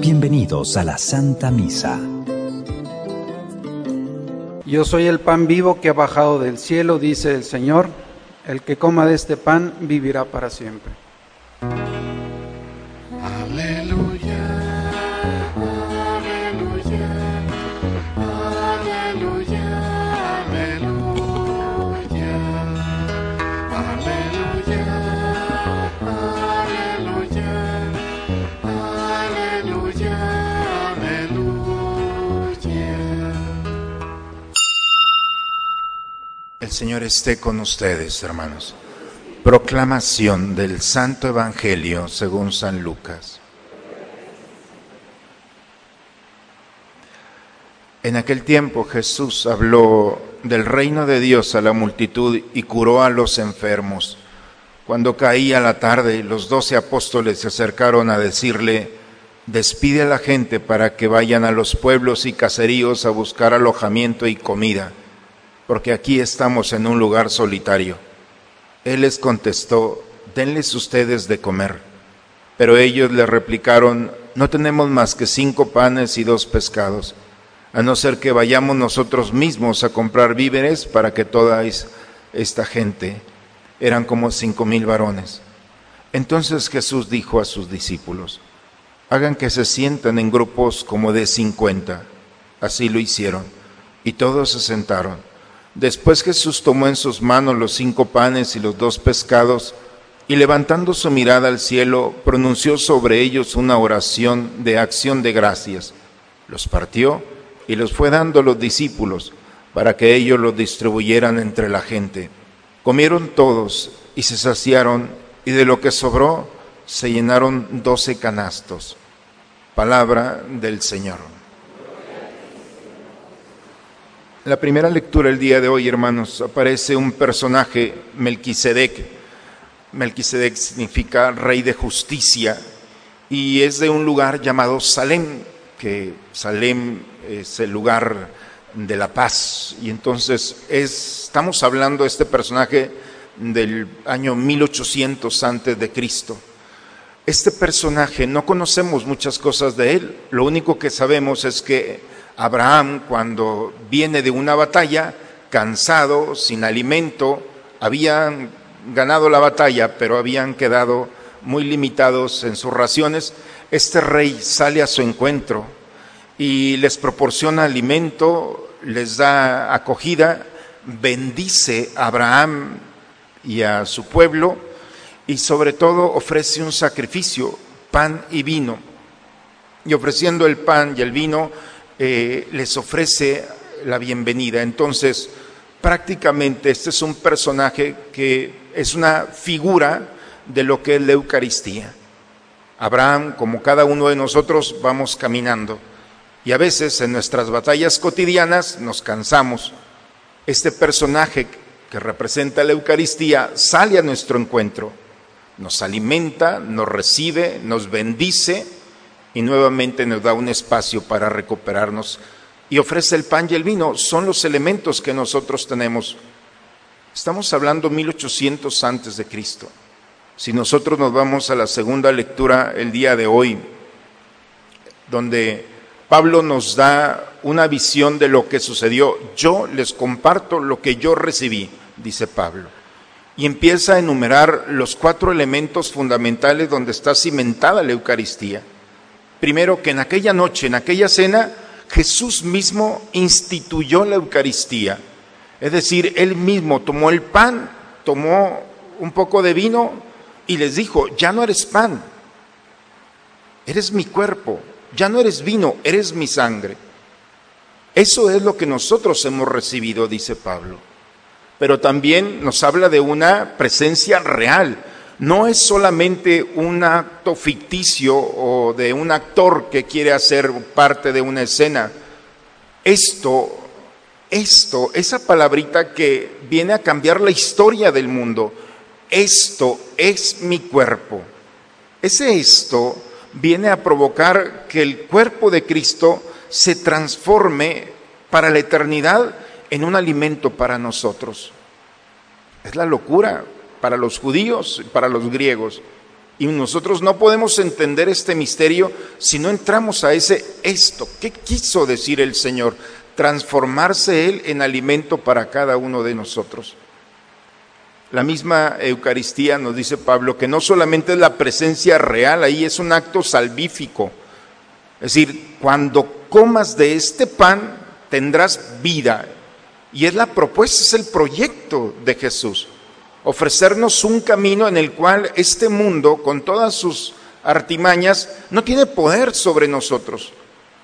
Bienvenidos a la Santa Misa. Yo soy el pan vivo que ha bajado del cielo, dice el Señor. El que coma de este pan vivirá para siempre. Señor esté con ustedes, hermanos. Proclamación del Santo Evangelio según San Lucas. En aquel tiempo Jesús habló del reino de Dios a la multitud y curó a los enfermos. Cuando caía la tarde, los doce apóstoles se acercaron a decirle, despide a la gente para que vayan a los pueblos y caseríos a buscar alojamiento y comida porque aquí estamos en un lugar solitario. Él les contestó, denles ustedes de comer. Pero ellos le replicaron, no tenemos más que cinco panes y dos pescados, a no ser que vayamos nosotros mismos a comprar víveres para que toda esta gente, eran como cinco mil varones. Entonces Jesús dijo a sus discípulos, hagan que se sientan en grupos como de cincuenta. Así lo hicieron, y todos se sentaron. Después Jesús tomó en sus manos los cinco panes y los dos pescados, y levantando su mirada al cielo, pronunció sobre ellos una oración de acción de gracias. Los partió y los fue dando a los discípulos para que ellos los distribuyeran entre la gente. Comieron todos y se saciaron, y de lo que sobró se llenaron doce canastos. Palabra del Señor. En la primera lectura el día de hoy, hermanos, aparece un personaje, Melquisedec. Melquisedec significa rey de justicia y es de un lugar llamado Salem, que Salem es el lugar de la paz. Y entonces estamos hablando de este personaje del año 1800 antes de Cristo. Este personaje no conocemos muchas cosas de él, lo único que sabemos es que Abraham cuando viene de una batalla, cansado, sin alimento, habían ganado la batalla, pero habían quedado muy limitados en sus raciones. Este rey sale a su encuentro y les proporciona alimento, les da acogida, bendice a Abraham y a su pueblo y sobre todo ofrece un sacrificio, pan y vino. Y ofreciendo el pan y el vino, eh, les ofrece la bienvenida. Entonces, prácticamente este es un personaje que es una figura de lo que es la Eucaristía. Abraham, como cada uno de nosotros, vamos caminando y a veces en nuestras batallas cotidianas nos cansamos. Este personaje que representa la Eucaristía sale a nuestro encuentro, nos alimenta, nos recibe, nos bendice y nuevamente nos da un espacio para recuperarnos y ofrece el pan y el vino. Son los elementos que nosotros tenemos. Estamos hablando 1800 antes de Cristo. Si nosotros nos vamos a la segunda lectura el día de hoy, donde Pablo nos da una visión de lo que sucedió. Yo les comparto lo que yo recibí, dice Pablo. Y empieza a enumerar los cuatro elementos fundamentales donde está cimentada la Eucaristía. Primero que en aquella noche, en aquella cena, Jesús mismo instituyó la Eucaristía. Es decir, él mismo tomó el pan, tomó un poco de vino y les dijo, ya no eres pan, eres mi cuerpo, ya no eres vino, eres mi sangre. Eso es lo que nosotros hemos recibido, dice Pablo. Pero también nos habla de una presencia real, no es solamente un acto ficticio o de un actor que quiere hacer parte de una escena. Esto, esto, esa palabrita que viene a cambiar la historia del mundo, esto es mi cuerpo. Ese esto viene a provocar que el cuerpo de Cristo se transforme para la eternidad en un alimento para nosotros. Es la locura para los judíos, para los griegos. Y nosotros no podemos entender este misterio si no entramos a ese esto. ¿Qué quiso decir el Señor? Transformarse Él en alimento para cada uno de nosotros. La misma Eucaristía nos dice Pablo que no solamente es la presencia real, ahí es un acto salvífico. Es decir, cuando comas de este pan tendrás vida. Y es la propuesta, es el proyecto de Jesús ofrecernos un camino en el cual este mundo, con todas sus artimañas, no tiene poder sobre nosotros.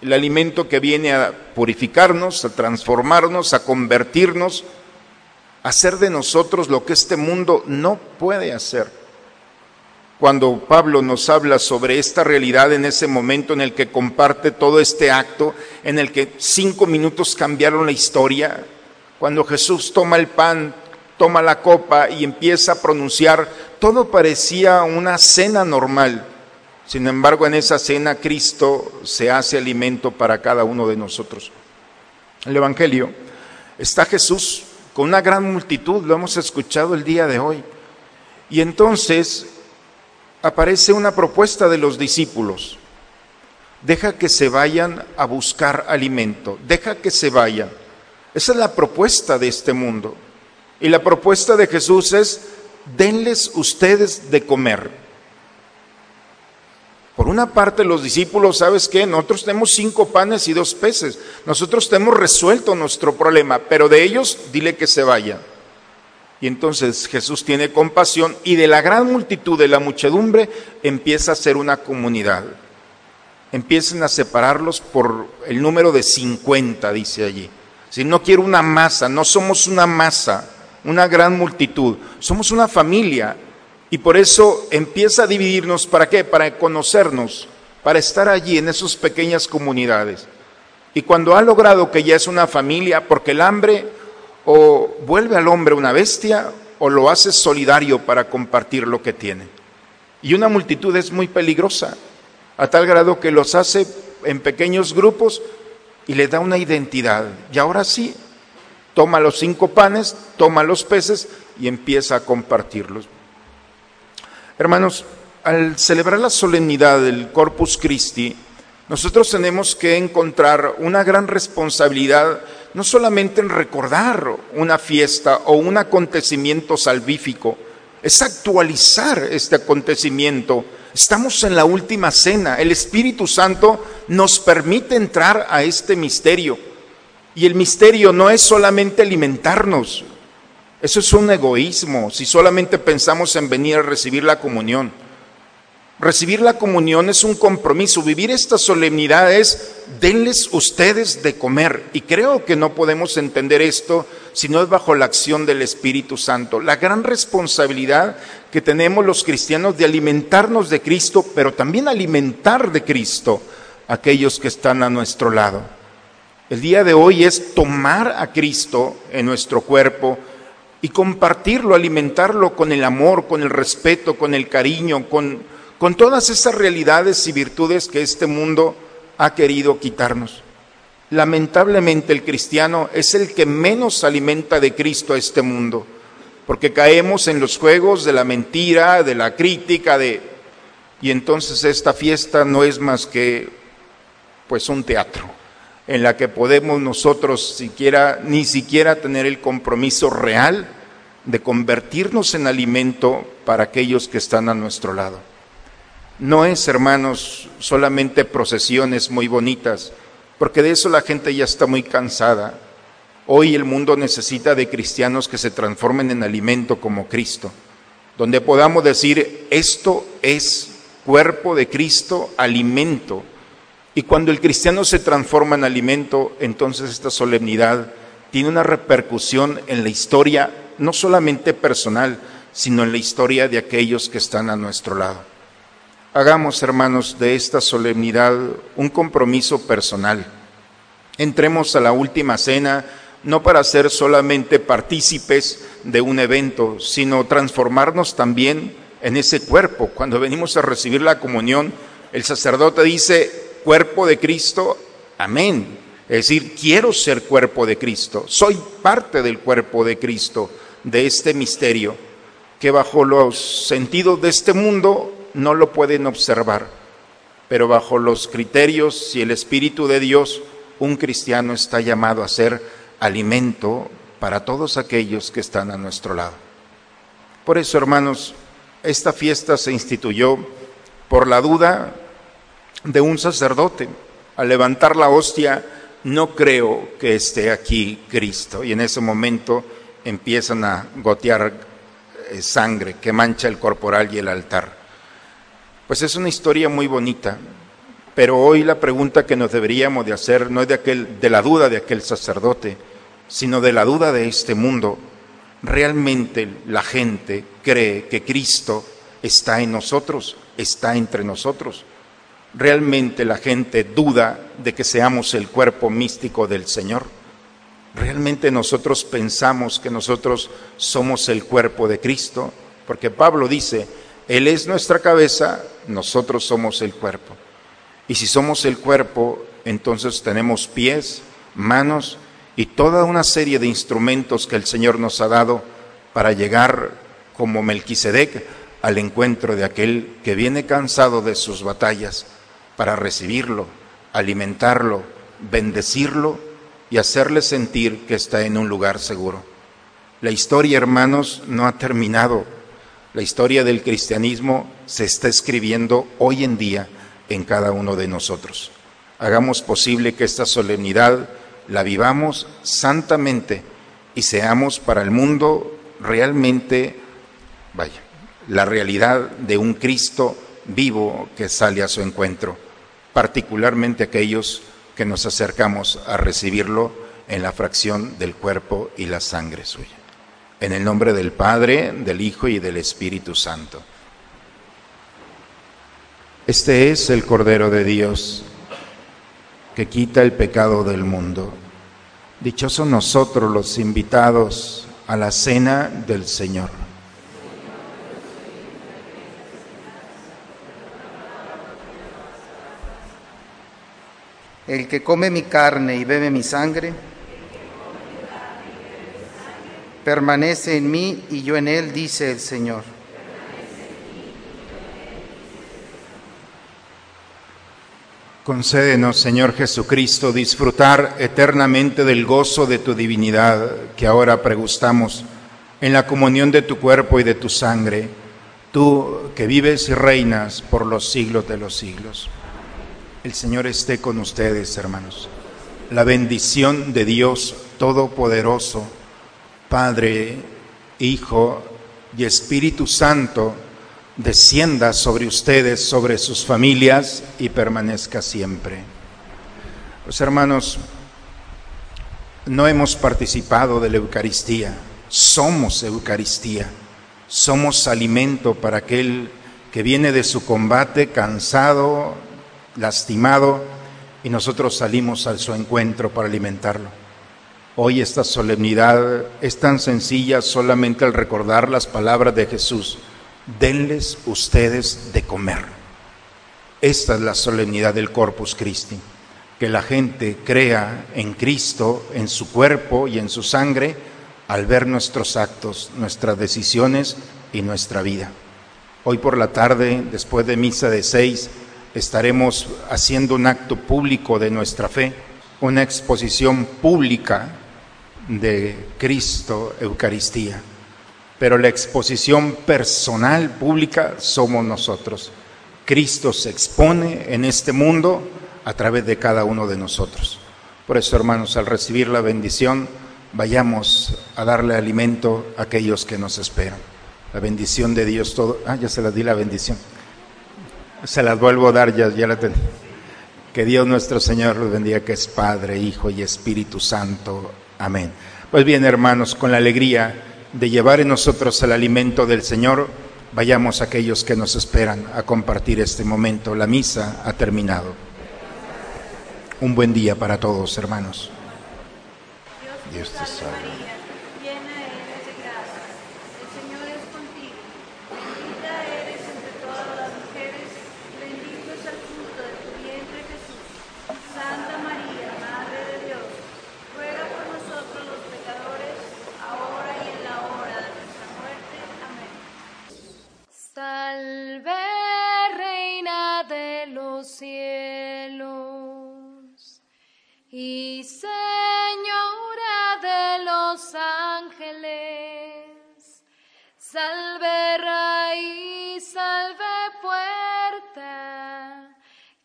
El alimento que viene a purificarnos, a transformarnos, a convertirnos, a hacer de nosotros lo que este mundo no puede hacer. Cuando Pablo nos habla sobre esta realidad en ese momento en el que comparte todo este acto, en el que cinco minutos cambiaron la historia, cuando Jesús toma el pan, toma la copa y empieza a pronunciar, todo parecía una cena normal. Sin embargo, en esa cena Cristo se hace alimento para cada uno de nosotros. El Evangelio está Jesús con una gran multitud, lo hemos escuchado el día de hoy. Y entonces aparece una propuesta de los discípulos. Deja que se vayan a buscar alimento, deja que se vayan. Esa es la propuesta de este mundo. Y la propuesta de Jesús es, denles ustedes de comer. Por una parte, los discípulos, ¿sabes qué? Nosotros tenemos cinco panes y dos peces. Nosotros tenemos resuelto nuestro problema, pero de ellos dile que se vayan. Y entonces Jesús tiene compasión y de la gran multitud de la muchedumbre empieza a ser una comunidad. Empiezan a separarlos por el número de 50, dice allí. Si no quiero una masa, no somos una masa una gran multitud, somos una familia y por eso empieza a dividirnos, ¿para qué? Para conocernos, para estar allí en esas pequeñas comunidades. Y cuando ha logrado que ya es una familia, porque el hambre o vuelve al hombre una bestia o lo hace solidario para compartir lo que tiene. Y una multitud es muy peligrosa, a tal grado que los hace en pequeños grupos y le da una identidad. Y ahora sí, toma los cinco panes, toma los peces y empieza a compartirlos. Hermanos, al celebrar la solemnidad del Corpus Christi, nosotros tenemos que encontrar una gran responsabilidad, no solamente en recordar una fiesta o un acontecimiento salvífico, es actualizar este acontecimiento. Estamos en la última cena, el Espíritu Santo nos permite entrar a este misterio. Y el misterio no es solamente alimentarnos, eso es un egoísmo si solamente pensamos en venir a recibir la comunión. Recibir la comunión es un compromiso, vivir esta solemnidad es denles ustedes de comer. Y creo que no podemos entender esto si no es bajo la acción del Espíritu Santo. La gran responsabilidad que tenemos los cristianos de alimentarnos de Cristo, pero también alimentar de Cristo a aquellos que están a nuestro lado. El día de hoy es tomar a Cristo en nuestro cuerpo y compartirlo, alimentarlo con el amor, con el respeto, con el cariño, con, con todas esas realidades y virtudes que este mundo ha querido quitarnos. Lamentablemente el cristiano es el que menos alimenta de Cristo a este mundo, porque caemos en los juegos de la mentira, de la crítica, de y entonces esta fiesta no es más que pues un teatro en la que podemos nosotros siquiera, ni siquiera tener el compromiso real de convertirnos en alimento para aquellos que están a nuestro lado. No es, hermanos, solamente procesiones muy bonitas, porque de eso la gente ya está muy cansada. Hoy el mundo necesita de cristianos que se transformen en alimento como Cristo, donde podamos decir, esto es cuerpo de Cristo, alimento y cuando el cristiano se transforma en alimento, entonces esta solemnidad tiene una repercusión en la historia, no solamente personal, sino en la historia de aquellos que están a nuestro lado. Hagamos, hermanos, de esta solemnidad un compromiso personal. Entremos a la última cena no para ser solamente partícipes de un evento, sino transformarnos también en ese cuerpo. Cuando venimos a recibir la comunión, el sacerdote dice, cuerpo de Cristo, amén. Es decir, quiero ser cuerpo de Cristo, soy parte del cuerpo de Cristo, de este misterio. que bajo los sentidos de este mundo no lo pueden observar, pero bajo los criterios y el Espíritu de Dios, un cristiano está llamado a ser alimento para todos aquellos que están a nuestro lado. Por eso, hermanos, esta fiesta se instituyó por la duda de un sacerdote. Al levantar la hostia, no creo que esté aquí Cristo. Y en ese momento empiezan a gotear eh, sangre que mancha el corporal y el altar. Pues es una historia muy bonita, pero hoy la pregunta que nos deberíamos de hacer no es de, aquel, de la duda de aquel sacerdote, sino de la duda de este mundo. ¿Realmente la gente cree que Cristo está en nosotros, está entre nosotros? ¿Realmente la gente duda de que seamos el cuerpo místico del Señor? ¿Realmente nosotros pensamos que nosotros somos el cuerpo de Cristo? Porque Pablo dice, Él es nuestra cabeza, nosotros somos el cuerpo. Y si somos el cuerpo, entonces tenemos pies, manos y toda una serie de instrumentos que el Señor nos ha dado para llegar como Melquisedec al encuentro de aquel que viene cansado de sus batallas para recibirlo, alimentarlo, bendecirlo y hacerle sentir que está en un lugar seguro. La historia, hermanos, no ha terminado. La historia del cristianismo se está escribiendo hoy en día en cada uno de nosotros. Hagamos posible que esta solemnidad la vivamos santamente y seamos para el mundo realmente, vaya, la realidad de un Cristo vivo que sale a su encuentro particularmente aquellos que nos acercamos a recibirlo en la fracción del cuerpo y la sangre suya. En el nombre del Padre, del Hijo y del Espíritu Santo. Este es el Cordero de Dios que quita el pecado del mundo. Dichosos nosotros los invitados a la cena del Señor. El que come mi carne y bebe mi sangre, permanece en mí y yo en él, dice el Señor. Concédenos, Señor Jesucristo, disfrutar eternamente del gozo de tu divinidad que ahora pregustamos en la comunión de tu cuerpo y de tu sangre, tú que vives y reinas por los siglos de los siglos. El Señor esté con ustedes, hermanos. La bendición de Dios Todopoderoso, Padre, Hijo y Espíritu Santo, descienda sobre ustedes, sobre sus familias y permanezca siempre. Los hermanos, no hemos participado de la Eucaristía, somos Eucaristía, somos alimento para aquel que viene de su combate cansado, lastimado y nosotros salimos a su encuentro para alimentarlo. Hoy esta solemnidad es tan sencilla solamente al recordar las palabras de Jesús. Denles ustedes de comer. Esta es la solemnidad del Corpus Christi, que la gente crea en Cristo, en su cuerpo y en su sangre, al ver nuestros actos, nuestras decisiones y nuestra vida. Hoy por la tarde, después de misa de seis, estaremos haciendo un acto público de nuestra fe, una exposición pública de Cristo Eucaristía. Pero la exposición personal pública somos nosotros. Cristo se expone en este mundo a través de cada uno de nosotros. Por eso, hermanos, al recibir la bendición, vayamos a darle alimento a aquellos que nos esperan. La bendición de Dios todo. Ah, ya se la di la bendición. Se las vuelvo a dar, ya, ya la tengo. Que Dios nuestro Señor los bendiga, que es Padre, Hijo y Espíritu Santo. Amén. Pues bien, hermanos, con la alegría de llevar en nosotros el alimento del Señor, vayamos a aquellos que nos esperan a compartir este momento. La misa ha terminado. Un buen día para todos, hermanos. Dios te. Salve, Salve, raíz, salve, puerta,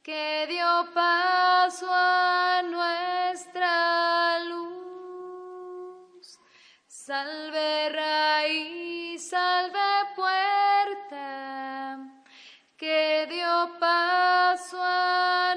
que dio paso a nuestra luz. Salve, raíz, salve, puerta, que dio paso a